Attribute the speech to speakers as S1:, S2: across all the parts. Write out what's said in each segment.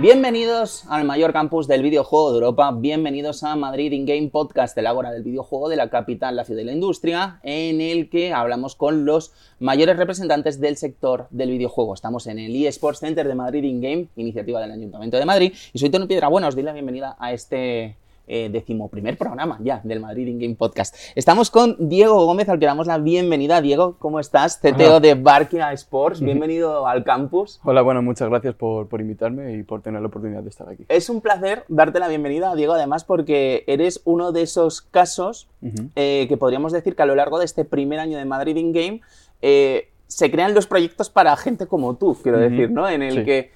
S1: Bienvenidos al mayor campus del videojuego de Europa, bienvenidos a Madrid In Game Podcast, el ágora del videojuego de la capital, la ciudad de la industria, en el que hablamos con los mayores representantes del sector del videojuego. Estamos en el eSports Center de Madrid In Game, iniciativa del Ayuntamiento de Madrid, y soy Piedra. Bueno, os doy la bienvenida a este eh, decimoprimer programa ya del Madrid In Game Podcast. Estamos con Diego Gómez, al que damos la bienvenida. Diego, ¿cómo estás? CTO de Barkia Sports, bienvenido al campus.
S2: Hola, bueno, muchas gracias por, por, invitarme y por tener la oportunidad de estar aquí.
S1: Es un placer darte la bienvenida, Diego, además porque eres uno de esos casos eh, que podríamos decir que a lo largo de este primer año de Madrid In Game eh, se crean los proyectos para gente como tú, quiero decir, ¿no? En el que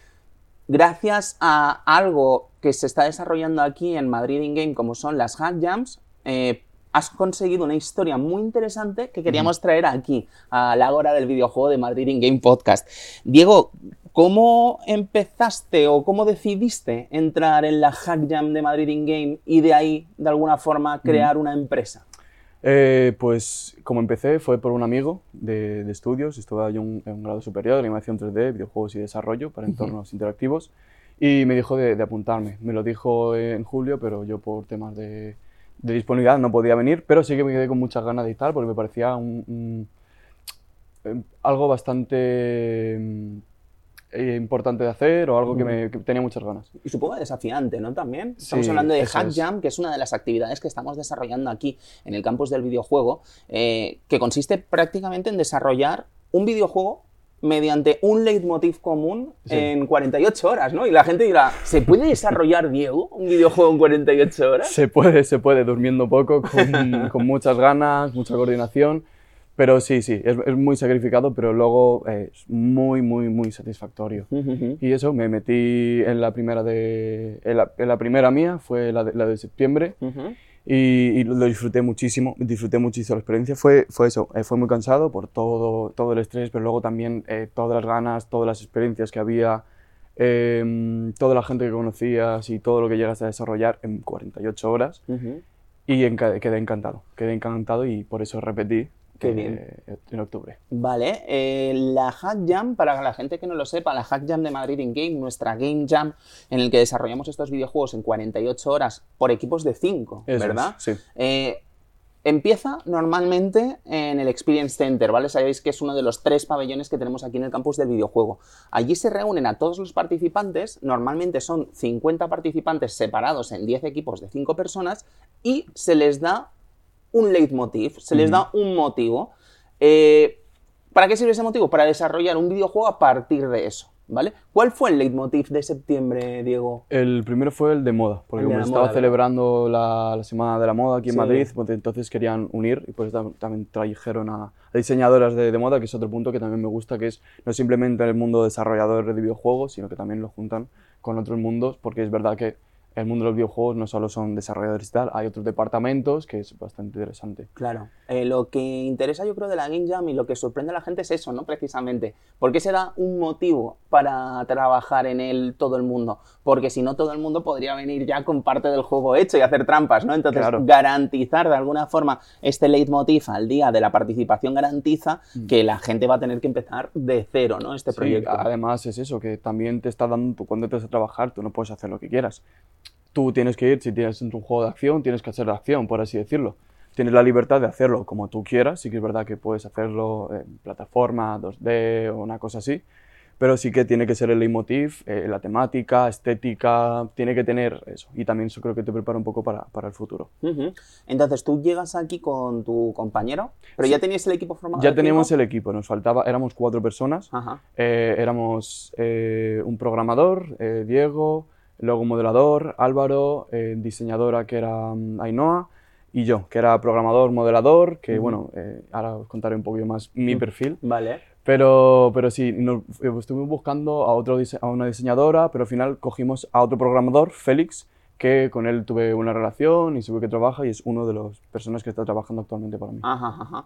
S1: gracias a algo que se está desarrollando aquí en Madrid In Game, como son las Hack Jams, eh, has conseguido una historia muy interesante que queríamos traer aquí, a la hora del videojuego de Madrid In Game Podcast. Diego, ¿cómo empezaste o cómo decidiste entrar en la Hack Jam de Madrid In Game y de ahí, de alguna forma, crear una empresa?
S2: Eh, pues como empecé fue por un amigo de, estudios, estuve yo en un grado superior de animación 3D, videojuegos y desarrollo para entornos interactivos y me dijo de, apuntarme. Me lo dijo en julio, pero yo por temas de, disponibilidad no podía venir, pero sí que me quedé con muchas ganas de estar porque me parecía un, em, algo bastante eh, importante de hacer o algo que, me, tenía muchas ganas.
S1: Y supongo desafiante, ¿no? También. Estamos hablando de Hack Jam, que es una de las actividades que estamos desarrollando aquí en el campus del videojuego, eh, que consiste prácticamente en desarrollar un videojuego mediante un leitmotiv común en 48 horas, ¿no? Y la gente dirá, ¿se puede desarrollar, Diego, un videojuego en 48 horas?
S2: Se puede, se puede, durmiendo poco, con, con muchas ganas, mucha coordinación pero sí, sí, es, es, muy sacrificado, pero luego es muy, muy, muy satisfactorio. Y eso, me metí en la primera de... En la, la primera mía, fue la de, la de septiembre, y, lo disfruté muchísimo, disfruté muchísimo la experiencia. Fue, fue eso, eh, fue muy cansado por todo, todo el estrés, pero luego también eh, todas las ganas, todas las experiencias que había, em, toda la gente que conocías y todo lo que llegas a desarrollar en 48 horas. Y en, quedé encantado, quedé encantado y por eso repetí eh, en octubre.
S1: Vale, eh, la Hack Jam, para la gente que no lo sepa, la Hack Jam de Madrid in Game, nuestra Game Jam, en el que desarrollamos estos videojuegos en 48 horas por equipos de 5, ¿verdad?
S2: sí.
S1: Eh, empieza normalmente en el Experience Center, ¿vale? Sabéis que es uno de los tres pabellones que tenemos aquí en el campus del videojuego. Allí se reúnen a todos los participantes, normalmente son 50 participantes separados en 10 equipos de 5 personas, y se les da un leitmotiv, se les da un motivo. Eh, ¿Para qué sirve ese motivo? Para desarrollar un videojuego a partir de eso. ¿Vale? ¿Cuál fue el leitmotiv de septiembre, Diego?
S2: El primero fue el de moda, porque como estaba celebrando la, Semana de la Moda aquí en Madrid, pues entonces querían unir y pues también trajeron a, diseñadoras de, de, moda, que es otro punto que también me gusta, que es no simplemente el mundo desarrollador de videojuegos, sino que también lo juntan con otros mundos, porque es verdad que el mundo de los videojuegos no solo son desarrolladores y tal, hay otros departamentos que es bastante interesante.
S1: Claro. Eh, lo que interesa yo creo de la Game Jam y lo que sorprende a la gente es eso, ¿no? Precisamente. ¿Por qué se da un motivo para trabajar en él todo el mundo? Porque si no, todo el mundo podría venir ya con parte del juego hecho y hacer trampas, ¿no? Entonces, garantizar de alguna forma este leitmotiv al día de la participación garantiza mm. que la gente va a tener que empezar de cero, ¿no? Este proyecto.
S2: Además es eso, que también te está dando, tú cuando vas a trabajar, tú no puedes hacer lo que quieras tú tienes que ir, si tienes un juego de acción, tienes que hacer la acción, por así decirlo. Tienes la libertad de hacerlo como tú quieras, sí que es verdad que puedes hacerlo en plataforma, 2D o una cosa así, pero sí que tiene que ser el leitmotiv, eh, la temática, estética, tiene que tener eso. Y también eso creo que te prepara un poco para, para el futuro.
S1: Entonces, tú llegas aquí con tu compañero, pero ya tenías el equipo formado.
S2: Ya teníamos el equipo, nos faltaba, éramos cuatro personas, eh, éramos eh, un programador, Diego, luego modelador, Álvaro, eh, diseñadora que era mm, Ainhoa y yo, que era programador, modelador, que bueno, eh, ahora os contaré un poquito más mi perfil.
S1: Vale.
S2: Pero, pero sí, nos, eh, estuvimos buscando a, otro, a una diseñadora, pero al final cogimos a otro programador, Félix, que con él tuve una relación y supe que trabaja y es uno de las personas que está trabajando actualmente para mí.
S1: Ajá, ajá.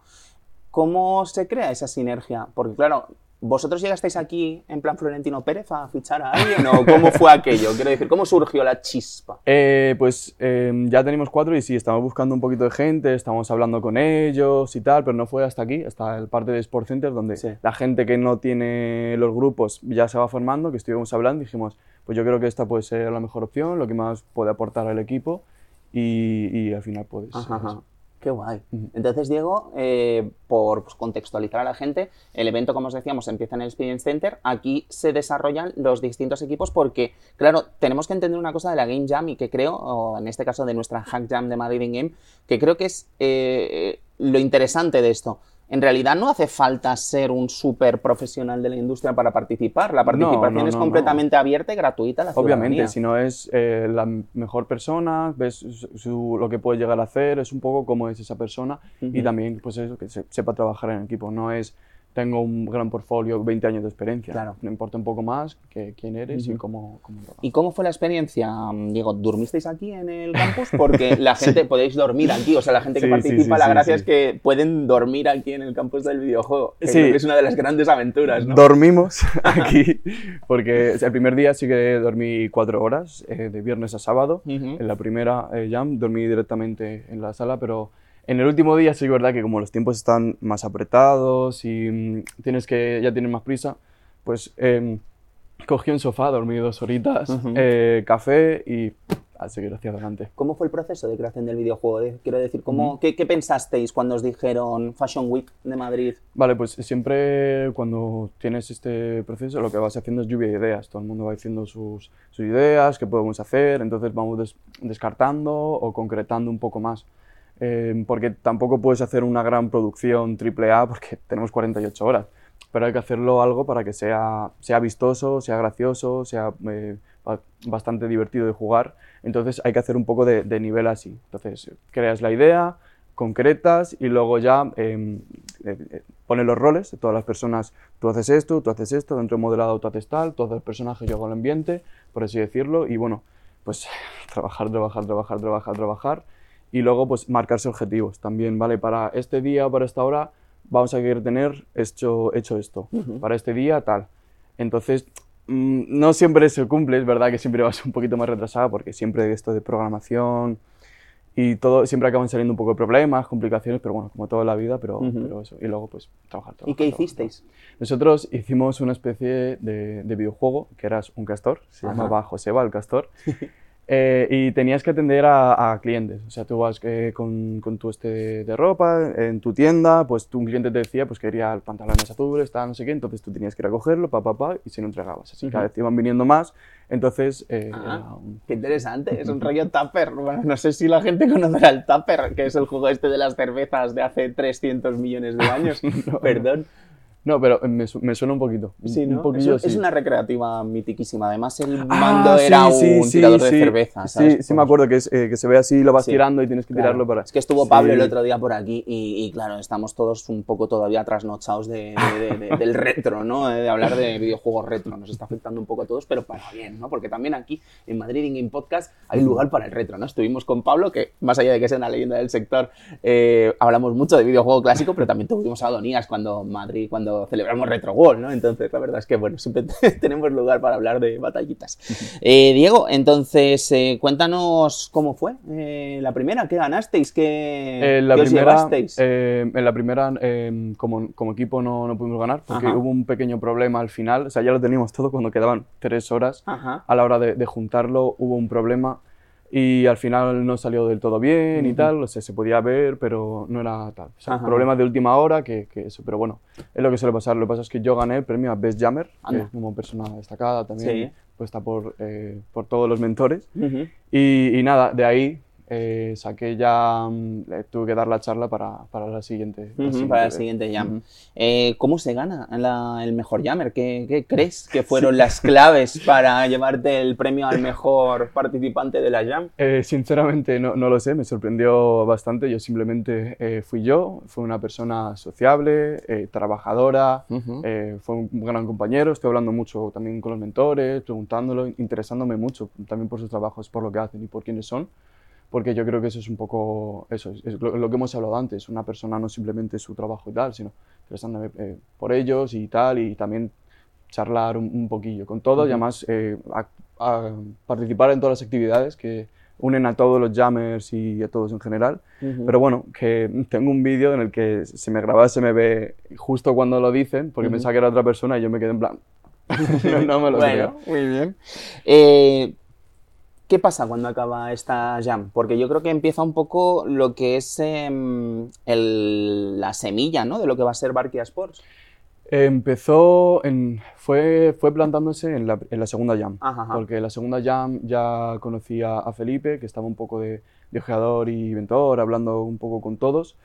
S1: ¿Cómo se crea esa sinergia? Porque claro, ¿Vosotros llegasteis aquí en plan Florentino Pérez a fichar a alguien o cómo fue aquello? Quiero decir, ¿cómo surgió la chispa?
S2: Eh, pues eh, ya tenemos cuatro y sí, estamos buscando un poquito de gente, estamos hablando con ellos y tal, pero no fue hasta aquí, hasta el parte de Sport Center, donde la gente que no tiene los grupos ya se va formando, que estuvimos hablando, dijimos, pues yo creo que esta puede ser la mejor opción, lo que más puede aportar al equipo y, al final puedes...
S1: Qué guay. Entonces, Diego, eh, por pues, contextualizar a la gente, el evento, como os decíamos, empieza en el Experience Center. Aquí se desarrollan los distintos equipos porque, claro, tenemos que entender una cosa de la Game Jam y que creo, o en este caso de nuestra Hack Jam de Madrid in Game, que creo que es eh, lo interesante de esto en realidad no hace falta ser un súper profesional de la industria para participar. La participación es completamente abierta y gratuita a la
S2: Obviamente, si no es eh, la mejor persona, ves lo que puede llegar a hacer, es un poco cómo es esa persona y también pues eso, que sepa trabajar en equipo. No es tengo un gran portfolio, 20 años de experiencia. Claro. Me importa un poco más que quién eres y cómo, cómo
S1: ¿Y cómo fue la experiencia? Digo, ¿durmisteis aquí en el campus? Porque la gente, podéis dormir aquí, o sea, la gente que participa, la gracia es que pueden dormir aquí en el campus del videojuego. Que es una de las grandes aventuras, ¿no?
S2: Dormimos aquí, porque el primer día sí que dormí cuatro horas, eh, de viernes a sábado. En la primera eh, jam dormí directamente en la sala, pero en el último día sí es verdad que como los tiempos están más apretados y mm, tienes que ya tienes más prisa, pues eh, cogí un sofá, dormí dos horitas, eh, café y a seguir hacia adelante.
S1: ¿Cómo fue el proceso de creación del videojuego? Quiero decir, ¿cómo, ¿qué, pensasteis cuando os dijeron Fashion Week de Madrid?
S2: Vale, pues siempre cuando tienes este proceso lo que vas haciendo es lluvia de ideas. Todo el mundo va diciendo sus, sus ideas, qué podemos hacer, entonces vamos descartando o concretando un poco más. Em, porque tampoco puedes hacer una gran producción AAA porque tenemos 48 horas, pero hay que hacerlo algo para que sea, sea vistoso, sea gracioso, sea eh, bastante divertido de jugar, entonces hay que hacer un poco de, nivel así. Entonces creas la idea, concretas y luego ya eh, eh, pones los roles de todas las personas, tú haces esto, tú haces esto, dentro de modelado tú haces tal, tú haces el personaje, yo hago el ambiente, por así decirlo, y bueno, pues trabajar, trabajar, trabajar, trabajar, trabajar y luego pues marcarse objetivos también, ¿vale? Para este día, para esta hora, vamos a querer tener hecho, hecho esto, para este día tal. Entonces, mm, no siempre se cumple, es verdad que siempre vas un poquito más retrasada porque siempre esto de programación y todo, siempre acaban saliendo un poco de problemas, complicaciones, pero bueno, como toda la vida, pero, pero eso. Y luego pues trabajar, todo
S1: ¿Y qué hicisteis?
S2: Nosotros hicimos una especie de, de videojuego que eras un castor, se llamaba Joseba el castor. Eh, y tenías que atender a, clientes, o sea, tú vas eh, con, con, tu este de, ropa en tu tienda, pues tú, un cliente te decía, pues quería pantalones azules, tal, no sé qué, entonces tú tenías que ir a cogerlo, pa, pa, pa, y se lo entregabas. Así cada vez iban viniendo más, entonces... Eh,
S1: ah, Qué interesante, es un rollo Tupper. Bueno, no sé si la gente conocerá el Tupper, que es el juego este de las cervezas de hace 300 millones de años. Perdón.
S2: No, pero me, me suena un poquito.
S1: Sí, ¿no? es, una recreativa mitiquísima. Además, el ah, mando era un tirador de cerveza.
S2: Sí, sí, me acuerdo que, eh, que se ve así, lo vas tirando y tienes que tirarlo para.
S1: Es que estuvo Pablo el otro día por aquí y, claro, estamos todos un poco todavía trasnochados de, del retro, ¿no? De hablar de videojuegos retro. Nos está afectando un poco a todos, pero para bien, ¿no? Porque también aquí en Madrid in Game Podcast hay lugar para el retro, ¿no? Estuvimos con Pablo, que más allá de que sea una leyenda del sector, eh, hablamos mucho de videojuego clásico, pero también tuvimos a Donías cuando Madrid, cuando celebramos Retro World, ¿no? Entonces, la verdad es que, bueno, siempre tenemos lugar para hablar de batallitas. Eh, Diego, entonces, eh, cuéntanos cómo fue eh, la primera, ¿qué ganasteis? ¿Qué,
S2: la primera, en la primera, como, como, equipo no, no, pudimos ganar porque hubo un pequeño problema al final, o sea, ya lo teníamos todo cuando quedaban tres horas. A la hora de, de juntarlo hubo un problema y al final no salió del todo bien y tal, o sea, se podía ver, pero no era tal. O sea, problemas de última hora que, que, eso, pero bueno, es lo que suele pasar. Lo que pasa es que yo gané el premio a Best Jammer, que es como persona destacada también, pues está por, eh, por todos los mentores. y, y, nada, de ahí eh, saqué ya, mm, tuve que dar la charla para, para la siguiente.
S1: para la siguiente jam. Eh, ¿Cómo se gana el mejor jammer? ¿Qué, ¿Qué, crees que fueron las claves para llevarte el premio al mejor participante de la jam?
S2: Eh, sinceramente no, no, lo sé, me sorprendió bastante. Yo simplemente fui yo, fui una persona sociable, trabajadora, fue un gran compañero, estoy hablando mucho también con los mentores, preguntándolo, interesándome mucho también por sus trabajos, por lo que hacen y por quiénes son porque yo creo que eso es un poco, eso, es lo, que hemos hablado antes, una persona no simplemente su trabajo y tal, sino que están eh, por ellos y tal, y también charlar un, poquillo con todos y además eh, a, participar en todas las actividades que unen a todos los jammers y a todos en general. Pero bueno, que tengo un vídeo en el que se me graba, se me ve justo cuando lo dicen, porque pensaba que era otra persona y yo me quedé en plan... no, me lo bueno,
S1: Muy bien. Eh, ¿Qué pasa cuando acaba esta jam? Porque yo creo que empieza un poco lo que es em, la semilla ¿no? de lo que va a ser Barkia Sports.
S2: Empezó, en, fue, fue plantándose en la, en la segunda jam, porque en la segunda jam ya conocía a Felipe, que estaba un poco de, de ojeador y inventor, hablando un poco con todos.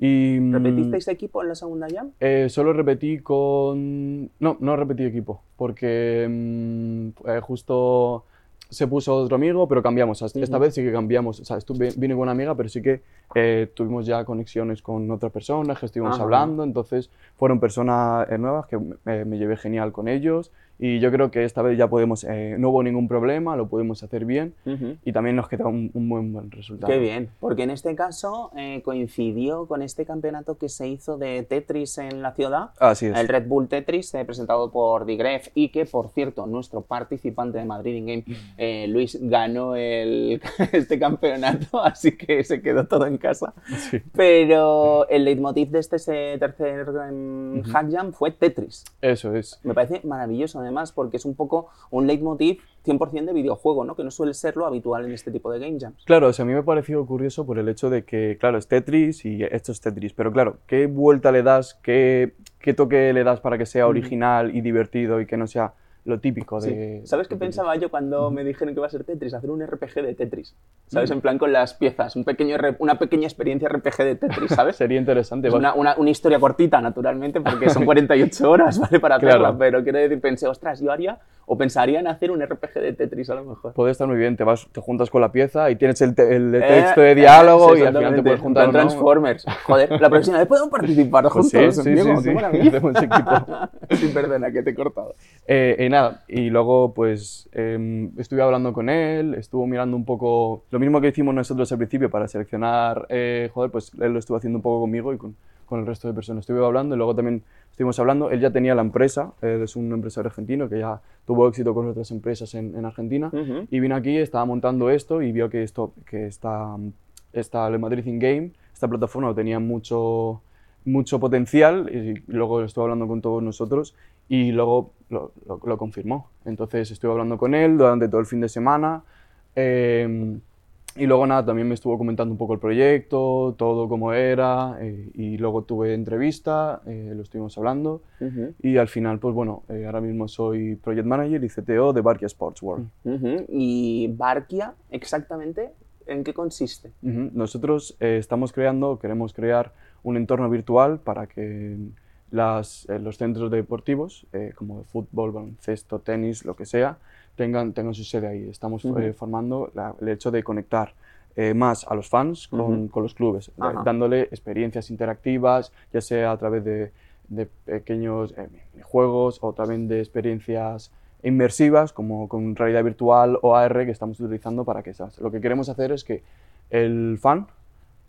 S2: Y,
S1: mm, ¿Repetisteis equipo en la segunda jam?
S2: Eh, solo repetí con... No, no repetí equipo, porque mm, eh, justo se puso otro amigo, pero cambiamos. Esta vez sí que cambiamos. O sea, estuve, vine con una amiga, pero sí que eh, tuvimos ya conexiones con otras personas que estuvimos hablando. Entonces, fueron personas eh, nuevas que me, llevé genial con ellos. Y yo creo que esta vez ya podemos, eh, no hubo ningún problema, lo pudimos hacer bien y también nos queda un, buen, buen resultado.
S1: Qué bien, porque en este caso coincidió con este campeonato que se hizo de Tetris en la ciudad,
S2: Así es.
S1: el Red Bull Tetris, presentado por Digref y que, por cierto, nuestro participante de Madrid in Game eh, Luis ganó el, este campeonato, así que se quedó todo en casa. Pero el leitmotiv de este tercer um, Hack Jam fue Tetris.
S2: Eso es.
S1: Me parece maravilloso además porque es un poco un leitmotiv 100% de videojuego, ¿no? que no suele ser lo habitual en este tipo de game jams.
S2: Claro, o sea, a mí me ha parecido curioso por el hecho de que, claro, es Tetris y esto es Tetris, pero claro, ¿qué vuelta le das, qué, qué toque le das para que sea original y divertido y que no sea lo típico de...
S1: ¿Sabes qué pensaba yo cuando me dijeron que iba a ser Tetris? Hacer un RPG de Tetris. ¿Sabes? En plan con las piezas. Un pequeño, una pequeña experiencia RPG de Tetris, ¿sabes?
S2: Sería interesante.
S1: una, una, una, historia cortita, naturalmente, porque son 48 horas, ¿vale? Para hacerla. Pero quiero decir, pensé, ostras, yo haría o pensaría en hacer un RPG de Tetris a lo mejor.
S2: Puede estar muy bien, te, vas, te juntas con la pieza y tienes el, el eh, texto de diálogo y al final te puedes juntar. Con
S1: Transformers. Joder, la próxima vez podemos participar pues juntos.
S2: Sí, sí, sí,
S1: sí. perdona, que te he cortado.
S2: Eh, y nada, y luego pues eh, estuve hablando con él, estuvo mirando un poco lo mismo que hicimos nosotros al principio para seleccionar, eh, joder, pues él lo estuvo haciendo un poco conmigo y con, con el resto de personas. Estuve hablando y luego también estuvimos hablando, él ya tenía la empresa, él es un empresario argentino que ya tuvo éxito con otras empresas en, en Argentina y vino aquí, estaba montando esto y vio que esto, que esta, esta Le Madrid in Game, esta plataforma tenía mucho, mucho potencial y luego estuve hablando con todos nosotros y luego lo, lo, confirmó. Entonces estuve hablando con él durante todo el fin de semana. Eh, y luego nada, también me estuvo comentando un poco el proyecto, todo cómo era, eh, y luego tuve entrevista, eh, lo estuvimos hablando, y al final, pues bueno, eh, ahora mismo soy Project Manager y CTO de Barkia Sports World.
S1: ¿Y Barkia, exactamente, en qué consiste?
S2: Nosotros estamos creando, queremos crear un entorno virtual para que las, los centros deportivos, como fútbol, baloncesto, tenis, lo que sea, tengan, tengan su sede ahí. Estamos eh, formando el hecho de conectar eh, más a los fans con, con los clubes, dándole experiencias interactivas, ya sea a través de, de pequeños eh, juegos o también de experiencias inmersivas como con realidad virtual o AR que estamos utilizando para que esas. Lo que queremos hacer es que el fan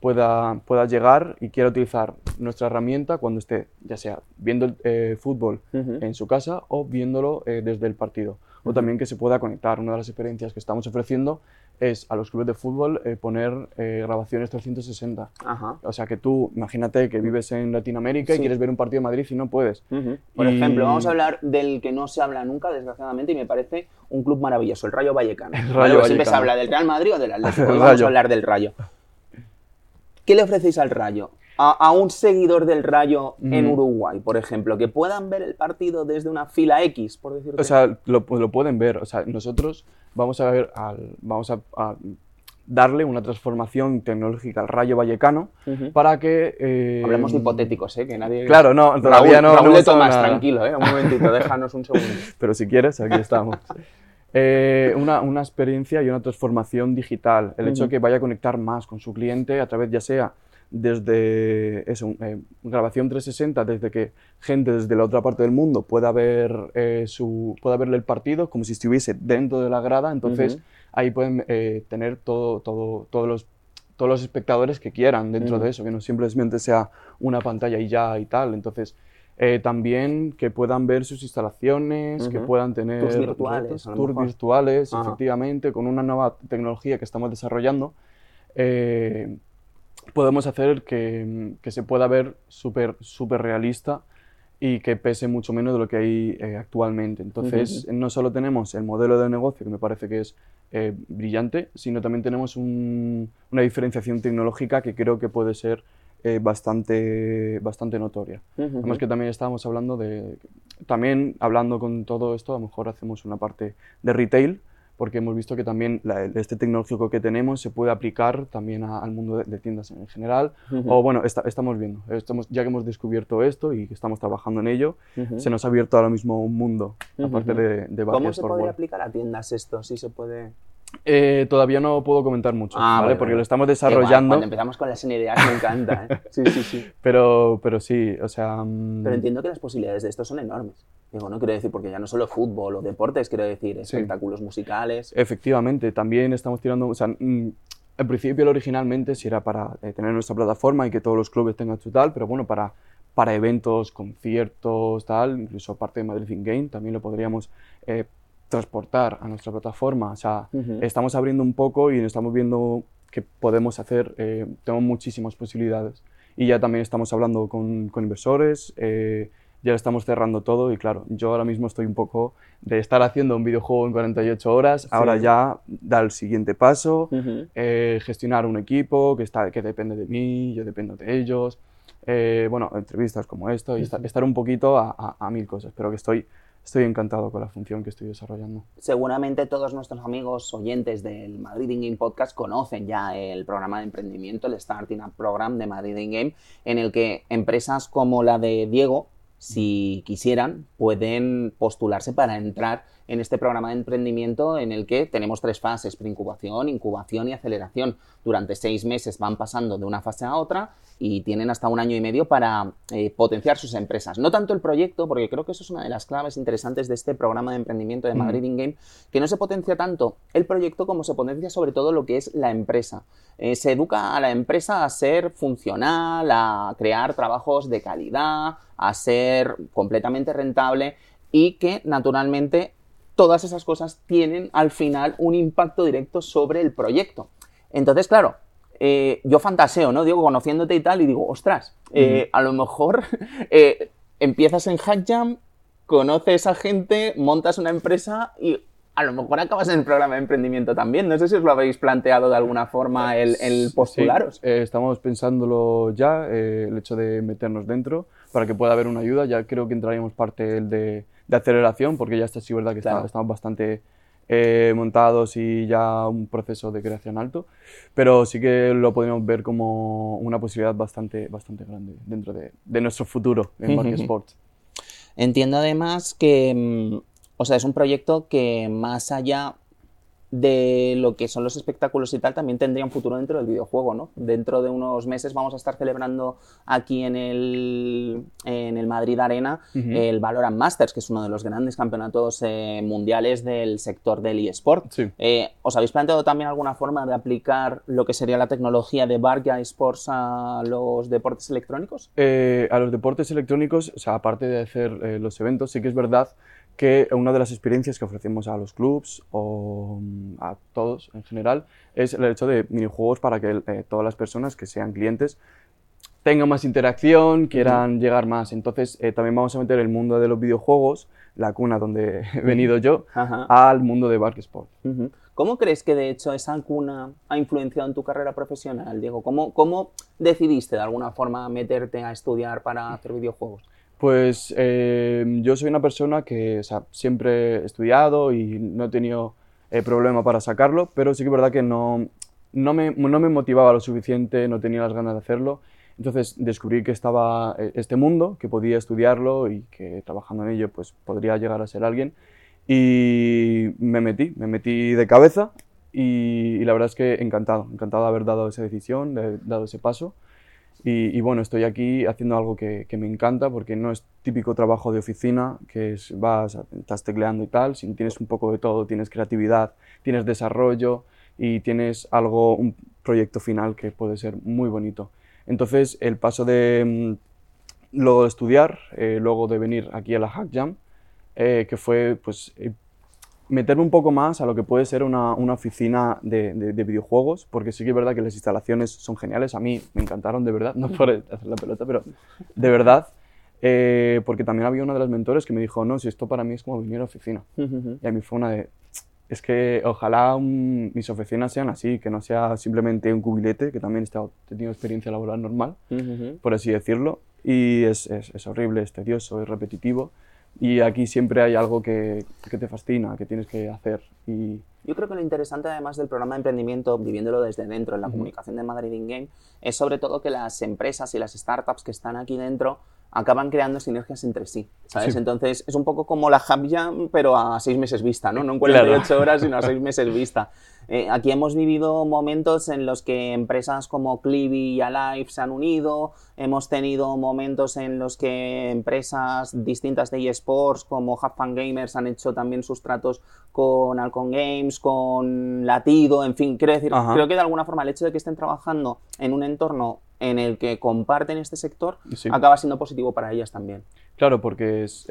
S2: pueda, pueda llegar y quiera utilizar nuestra herramienta cuando esté, ya sea viendo el fútbol en su casa o viéndolo desde el partido o también que se pueda conectar. Una de las experiencias que estamos ofreciendo es a los clubes de fútbol eh, poner eh, grabaciones 360. O sea que tú, imagínate que vives en Latinoamérica y quieres ver un partido de Madrid y no puedes.
S1: Por ejemplo, vamos a hablar del que no se habla nunca, desgraciadamente, y me parece un club maravilloso, el Rayo Vallecano. El Rayo Siempre se habla del Real Madrid o del Atlético. vamos a hablar del Rayo. ¿Qué le ofrecéis al Rayo? A, un seguidor del Rayo en Uruguay, por ejemplo, que puedan ver el partido desde una fila X, por decirlo
S2: O sea, lo, pueden ver. O sea, nosotros vamos a ver, vamos a, darle una transformación tecnológica al Rayo Vallecano para que... Eh,
S1: Hablemos de hipotéticos, ¿eh? Que nadie...
S2: Claro, no, todavía no...
S1: Raúl Tomás, tranquilo, ¿eh? Un momentito, déjanos un segundo.
S2: Pero si quieres, aquí estamos. Eh, una, una, experiencia y una transformación digital. El hecho de que vaya a conectar más con su cliente a través ya sea desde eso, eh, grabación 360, desde que gente desde la otra parte del mundo pueda ver, eh, su, pueda verle el partido como si estuviese dentro de la grada, entonces ahí pueden eh, tener todo, todo, todos, los, todos los espectadores que quieran dentro de eso, que no simplemente sea una pantalla y ya y tal. Entonces, eh, también que puedan ver sus instalaciones, que puedan tener
S1: tours virtuales,
S2: tours virtuales efectivamente, con una nueva tecnología que estamos desarrollando. Eh, podemos hacer que, que, se pueda ver súper super realista y que pese mucho menos de lo que hay eh, actualmente. Entonces, no solo tenemos el modelo de negocio, que me parece que es brillante, sino también tenemos una diferenciación tecnológica que creo que puede ser eh, bastante, bastante notoria. Además que también estábamos hablando de, también hablando con todo esto, a lo mejor hacemos una parte de retail, porque hemos visto que también este tecnológico que tenemos se puede aplicar también al mundo de, tiendas en general. O bueno, estamos viendo, estamos, ya que hemos descubierto esto y que estamos trabajando en ello, se nos ha abierto ahora mismo un mundo, aparte de, de
S1: ¿Cómo se puede aplicar a tiendas esto? Si se puede...
S2: Eh, todavía no puedo comentar mucho, ah, ¿vale? Porque lo estamos desarrollando.
S1: cuando empezamos con las ideas me encanta, ¿eh? Sí, sí, sí.
S2: pero, pero sí, o sea...
S1: Mm, pero entiendo que las posibilidades de esto son enormes. Digo, no quiero decir, porque ya no solo fútbol o deportes, quiero decir espectáculos musicales.
S2: Efectivamente, también estamos tirando... O sea, mm, en principio, originalmente, sí era para eh, tener nuestra plataforma y que todos los clubes tengan su tal, pero bueno, para, para eventos, conciertos, tal, incluso aparte de Madrid Game, también lo podríamos transportar a nuestra plataforma. O sea, estamos abriendo un poco y estamos viendo que podemos hacer, eh, tenemos muchísimas posibilidades. Y ya también estamos hablando con, con inversores, eh, ya estamos cerrando todo y claro, yo ahora mismo estoy un poco de estar haciendo un videojuego en 48 horas, ahora ya dar el siguiente paso, eh, gestionar un equipo que, está, que depende de mí, yo dependo de ellos, bueno, entrevistas como esto y estar, un poquito a, a, a, mil cosas, pero que estoy estoy encantado con la función que estoy desarrollando.
S1: Seguramente todos nuestros amigos oyentes del Madrid In Game Podcast conocen ya el programa de emprendimiento, el Starting Up Program de Madrid In Game, en el que empresas como la de Diego, si quisieran, pueden postularse para entrar en este programa de emprendimiento en el que tenemos tres fases, preincubación, incubación y aceleración. Durante seis meses van pasando de una fase a otra y tienen hasta un año y medio para eh, potenciar sus empresas. No tanto el proyecto, porque creo que eso es una de las claves interesantes de este programa de emprendimiento de Madrid In Game, que no se potencia tanto el proyecto como se potencia sobre todo lo que es la empresa. Eh, se educa a la empresa a ser funcional, a crear trabajos de calidad, a ser completamente rentable y que naturalmente todas esas cosas tienen al final un impacto directo sobre el proyecto. Entonces, claro, eh, yo fantaseo, ¿no? Digo, conociéndote y tal, y digo, ostras, eh, a lo mejor eh, empiezas en Hackjam, conoces a gente, montas una empresa y a lo mejor acabas en el programa de emprendimiento también. No sé si os lo habéis planteado de alguna forma el, postularos.
S2: estamos pensándolo ya, el hecho de meternos dentro para que pueda haber una ayuda. Ya creo que entraríamos parte de de aceleración, porque ya está sí verdad que estamos bastante eh, montados y ya un proceso de creación alto, pero sí que lo podemos ver como una posibilidad bastante, bastante grande dentro de, de nuestro futuro en Market Sports.
S1: Entiendo además que, mm, o sea, es un proyecto que más allá de lo que son los espectáculos y tal, también tendría un futuro dentro del videojuego, ¿no? Dentro de unos meses vamos a estar celebrando aquí en el, en el Madrid Arena el Valorant Masters, que es uno de los grandes campeonatos eh, mundiales del sector del eSport. Eh, ¿Os habéis planteado también alguna forma de aplicar lo que sería la tecnología de Barca eSports a los deportes electrónicos?
S2: Eh, a los deportes electrónicos, o sea, aparte de hacer los eventos, sí que es verdad que una de las experiencias que ofrecemos a los clubs o mm, a todos en general es el hecho de minijuegos para que eh, todas las personas que sean clientes tengan más interacción, quieran llegar más. Entonces, eh, también vamos a meter el mundo de los videojuegos, la cuna donde he venido yo, al mundo de Bark Sport.
S1: ¿Cómo crees que de hecho esa cuna ha influenciado en tu carrera profesional, Diego? ¿Cómo, cómo decidiste de alguna forma meterte a estudiar para hacer videojuegos?
S2: Pues em, yo soy una persona que siempre he estudiado y no he tenido eh, problema para sacarlo, pero sí que es verdad que no, no, me, no me motivaba lo suficiente, no tenía las ganas de hacerlo. Entonces descubrí que estaba eh, este mundo, que podía estudiarlo y que trabajando en ello pues podría llegar a ser alguien. Y me metí, me metí de cabeza y, y la verdad es que encantado, encantado de haber dado esa decisión, de haber dado ese paso Y, bueno, estoy aquí haciendo algo que, me encanta porque no es típico trabajo de oficina, que es, vas, estás tecleando y tal, sino tienes un poco de todo, tienes creatividad, tienes desarrollo y tienes algo, un proyecto final que puede ser muy bonito. Entonces, el paso de mm, luego de estudiar, eh, luego de venir aquí a la Hack Jam, eh, que fue pues eh, meterme un poco más a lo que puede ser una, una oficina de, de, videojuegos, porque sí que es verdad que las instalaciones son geniales, a mí me encantaron de verdad, no por hacer la pelota, pero de verdad, eh, porque también había uno de los mentores que me dijo, no, si esto para mí es como venir a oficina. Y a mí fue una de, es que ojalá mis oficinas sean así, que no sea simplemente un cubilete, que también he tenido experiencia laboral normal, por así decirlo, y es, es, es horrible, es tedioso, es repetitivo y aquí siempre hay algo que, que, te fascina, que tienes que hacer. Y...
S1: Yo creo que lo interesante además del programa de emprendimiento, viviéndolo desde dentro, en la comunicación de Madrid in Game, es sobre todo que las empresas y las startups que están aquí dentro acaban creando sinergias entre sí, ¿sabes? Entonces es un poco como la Hub Jam, pero a seis meses vista, ¿no? No en 48 horas, sino a seis meses vista. Eh, aquí hemos vivido momentos en los que empresas como Clivy y Alive se han unido, hemos tenido momentos en los que empresas distintas de eSports como Fun Gamers han hecho también sus tratos con Alcon Games, con Latido, en fin, quiero decir, creo que de alguna forma el hecho de que estén trabajando en un entorno en el que comparten este sector acaba siendo positivo para ellas también.
S2: Claro, porque es,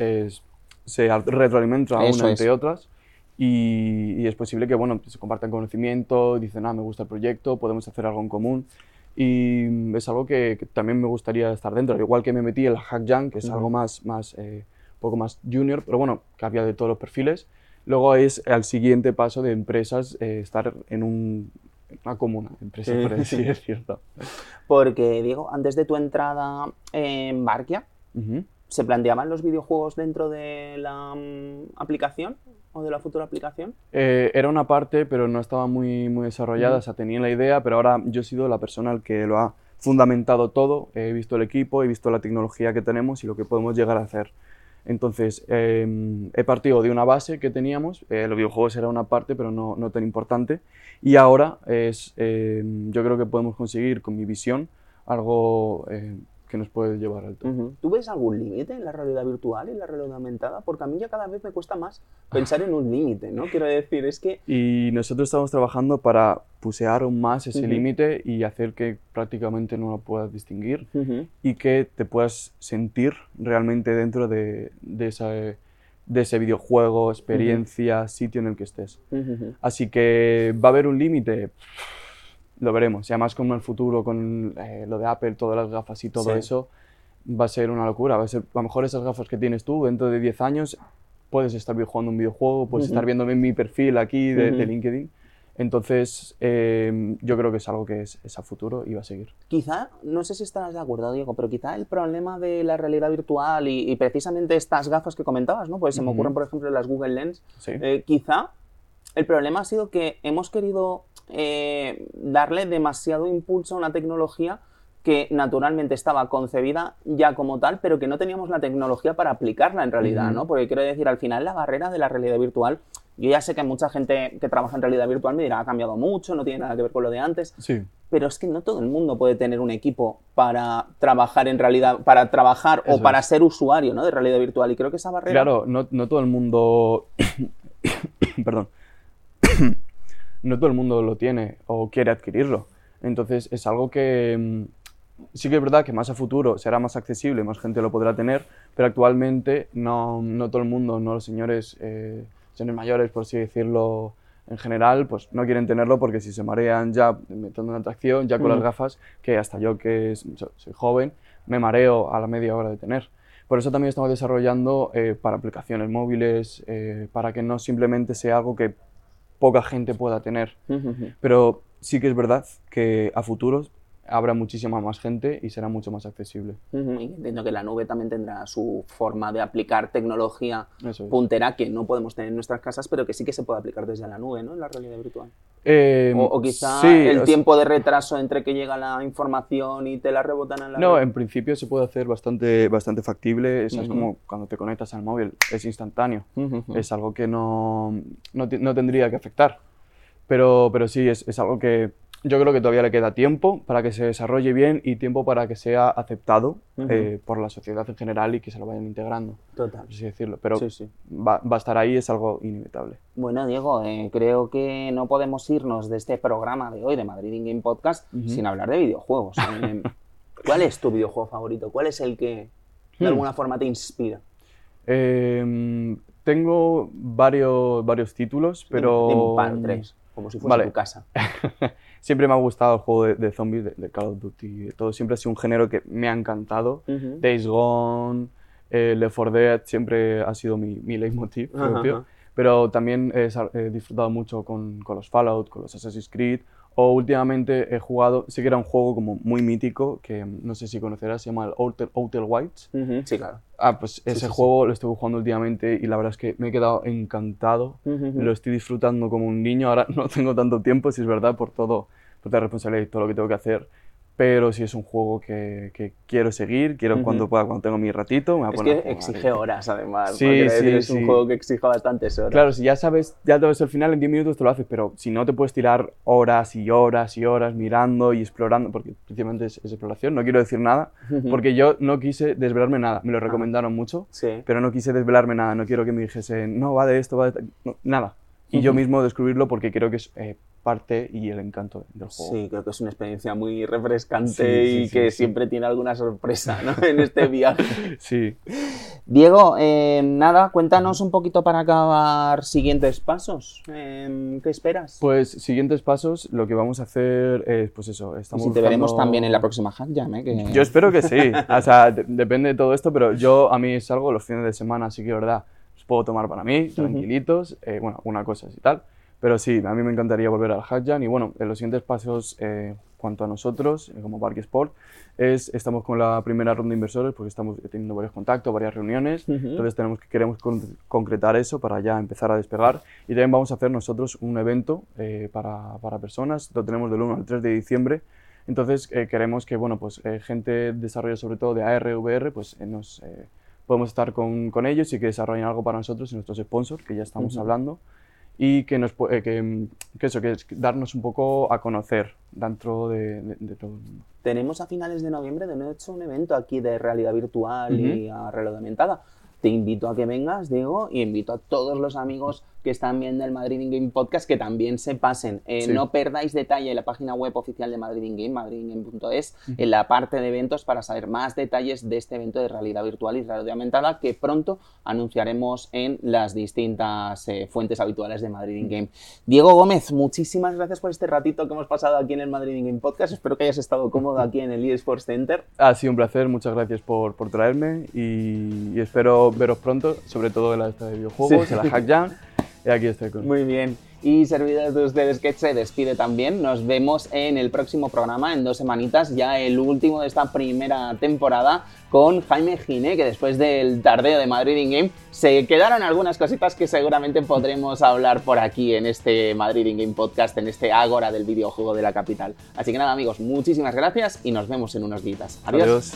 S2: se retroalimenta una entre otras y, es posible que bueno, se compartan conocimiento, dicen, ah, me gusta el proyecto, podemos hacer algo en común. Y es algo que, también me gustaría estar dentro, igual que me metí en la Hack Jam, que es algo más, más eh, poco más junior, pero bueno, que había de todos los perfiles. Luego es al siguiente paso de empresas eh, estar en un, una comuna, empresa, por decir, es cierto.
S1: Porque, Diego, antes de tu entrada en Barkia, ¿se planteaban los videojuegos dentro de la mm, aplicación o de la futura aplicación?
S2: Eh, era una parte, pero no estaba muy, muy desarrollada, o sea, tenía la idea, pero ahora yo he sido la persona al que lo ha fundamentado todo, he visto el equipo, he visto la tecnología que tenemos y lo que podemos llegar a hacer. Entonces, em, he partido de una base que teníamos, eh, los videojuegos era una parte, pero no, no tan importante, y ahora es, em, yo creo que podemos conseguir con mi visión algo eh, que nos puede llevar al todo.
S1: ¿Tú ves algún límite en la realidad virtual y en la realidad aumentada? Porque a mí ya cada vez me cuesta más pensar en un límite, ¿no? Quiero decir, es que...
S2: Y nosotros estamos trabajando para pusear aún más ese límite y hacer que prácticamente no lo puedas distinguir y que te puedas sentir realmente dentro de, de, esa, de ese videojuego, experiencia, sitio en el que estés. Así que va a haber un límite lo veremos. Y además con el futuro, con eh, lo de Apple, todas las gafas y todo eso, va a ser una locura. Va a ser, a lo mejor esas gafas que tienes tú, dentro de 10 años, puedes estar jugando un videojuego, puedes estar viendo mi perfil aquí de, LinkedIn. Entonces, em, yo creo que es algo que es, a futuro y va a seguir.
S1: Quizá, no sé si estás de acuerdo, Diego, pero quizá el problema de la realidad virtual y, precisamente estas gafas que comentabas, ¿no? Pues se me ocurren, por ejemplo, las Google Lens. Eh, quizá el problema ha sido que hemos querido eh, darle demasiado impulso a una tecnología que naturalmente estaba concebida ya como tal, pero que no teníamos la tecnología para aplicarla en realidad, ¿no? Porque quiero decir, al final la barrera de la realidad virtual, yo ya sé que mucha gente que trabaja en realidad virtual me dirá, ha cambiado mucho, no tiene nada que ver con lo de antes,
S2: sí.
S1: pero es que no todo el mundo puede tener un equipo para trabajar en realidad, para trabajar o para ser usuario, ¿no? De realidad virtual, y creo que esa barrera...
S2: Claro, no, no todo el mundo... Perdón no todo el mundo lo tiene o quiere adquirirlo. Entonces es algo que mm, sí que es verdad que más a futuro será más accesible, más gente lo podrá tener, pero actualmente no, no todo el mundo, no los señores, eh, señores mayores, por así decirlo, en general, pues no quieren tenerlo porque si se marean ya metiendo una atracción, ya con las gafas, que hasta yo que soy joven, me mareo a la media hora de tener. Por eso también estamos desarrollando eh, para aplicaciones móviles, eh, para que no simplemente sea algo que poca gente pueda tener. Pero sí que es verdad que a futuros habrá muchísima más gente y será mucho más accesible.
S1: entiendo que la nube también tendrá su forma de aplicar tecnología puntera que no podemos tener en nuestras casas, pero que sí que se puede aplicar desde la nube, ¿no? En la realidad virtual.
S2: Em,
S1: o, quizá el tiempo de retraso entre que llega la información y te la rebotan en la
S2: No, en principio se puede hacer bastante, bastante factible. Es como cuando te conectas al móvil, es instantáneo. Es algo que no, no, no, tendría que afectar. Pero, pero sí, es, es algo que yo creo que todavía le queda tiempo para que se desarrolle bien y tiempo para que sea aceptado eh, por la sociedad en general y que se lo vayan integrando.
S1: Total.
S2: Así decirlo. Pero Va, va, a estar ahí, es algo inevitable.
S1: Bueno, Diego, eh, creo que no podemos irnos de este programa de hoy de Madrid in Game Podcast sin hablar de videojuegos. ¿Cuál es tu videojuego favorito? ¿Cuál es el que de hmm. alguna forma te inspira?
S2: Em, tengo varios, varios títulos, pero...
S1: En tres, como si fuese tu casa.
S2: siempre me ha gustado el juego de, zombies, de, Call of Duty, todo. Siempre ha sido un género que me ha encantado. Days Gone, eh, Left 4 Dead, siempre ha sido mi, mi leitmotiv propio. Pero también he, disfrutado mucho con, con, los Fallout, con los Assassin's Creed o últimamente he jugado, sí que era un juego como muy mítico, que no sé si conocerás, se llama el Outer, Outer Wilds.
S1: Sí, claro.
S2: Ah, pues ese juego lo estuve jugando últimamente y la verdad es que me he quedado encantado. Lo estoy disfrutando como un niño. Ahora no tengo tanto tiempo, si es verdad, por todo, por la responsabilidad y todo lo que tengo que hacer pero si es un juego que, que quiero seguir, quiero cuando pueda, cuando tengo mi ratito, me voy a
S1: es
S2: poner
S1: que exige horas, además.
S2: Sí, sí,
S1: es un juego que exige bastantes horas.
S2: Claro, si ya sabes, ya te ves el final, en 10 minutos te lo haces, pero si no te puedes tirar horas y horas y horas mirando y explorando, porque principalmente es, exploración, no quiero decir nada, porque yo no quise desvelarme nada, me lo recomendaron mucho, pero no quise desvelarme nada, no quiero que me dijesen, no, va de esto, va de... nada. Y yo mismo descubrirlo porque creo que es eh, parte y el encanto del juego.
S1: Sí, creo que es una experiencia muy refrescante y que siempre tiene alguna sorpresa ¿no? en este viaje.
S2: sí.
S1: Diego, eh, nada, cuéntanos un poquito para acabar siguientes pasos. Eh, ¿Qué esperas?
S2: Pues siguientes pasos, lo que vamos a hacer es, pues eso, estamos...
S1: Y si te veremos también en la próxima Hack Jam, ¿eh?
S2: Yo espero que sí. o sea, depende de todo esto, pero yo a mí salgo los fines de semana, así que, verdad, los puedo tomar para mí, tranquilitos, eh, bueno, una cosa y tal. Pero sí, a mí me encantaría volver al Hackjan y bueno, en los siguientes pasos, eh, cuanto a nosotros, eh, como Parque Sport, es, estamos con la primera ronda de inversores porque estamos teniendo varios contactos, varias reuniones, entonces tenemos que, queremos concretar eso para ya empezar a despegar. Y también vamos a hacer nosotros un evento eh, para, para, personas, lo tenemos del 1 al 3 de diciembre, entonces queremos que, bueno, pues gente de desarrollo sobre todo de AR, VR, pues nos podemos estar con, con, ellos y que desarrollen algo para nosotros y nuestros sponsors, que ya estamos hablando y que, nos, eh, que, que, eso, que es darnos un poco a conocer dentro de, de, todo el mundo.
S1: Tenemos a finales de noviembre de hecho un evento aquí de realidad virtual y a realidad aumentada. Te invito a que vengas, Diego, y invito a todos los amigos que están viendo el Madrid in Game Podcast que también se pasen. Eh, no perdáis detalle en la página web oficial de Madrid in Game, madridingame.es, en la parte de eventos para saber más detalles de este evento de realidad virtual y realidad aumentada que pronto anunciaremos en las distintas eh, fuentes habituales de Madrid in Game. Diego Gómez, muchísimas gracias por este ratito que hemos pasado aquí en el Madrid in Game Podcast. Espero que hayas estado cómodo aquí en el eSports Center.
S2: Ha sido un placer, muchas gracias por, por traerme y, espero veros pronto, sobre todo en la de videojuegos, en la Hack Jam. Y aquí estoy con.
S1: Muy bien. Y servidores de ustedes que se despide también. Nos vemos en el próximo programa, en dos semanitas, ya el último de esta primera temporada, con Jaime Gine, que después del tardeo de Madrid in Game se quedaron algunas cositas que seguramente podremos hablar por aquí en este Madrid in Game podcast, en este Ágora del videojuego de la capital. Así que nada, amigos, muchísimas gracias y nos vemos en unos días. Adiós.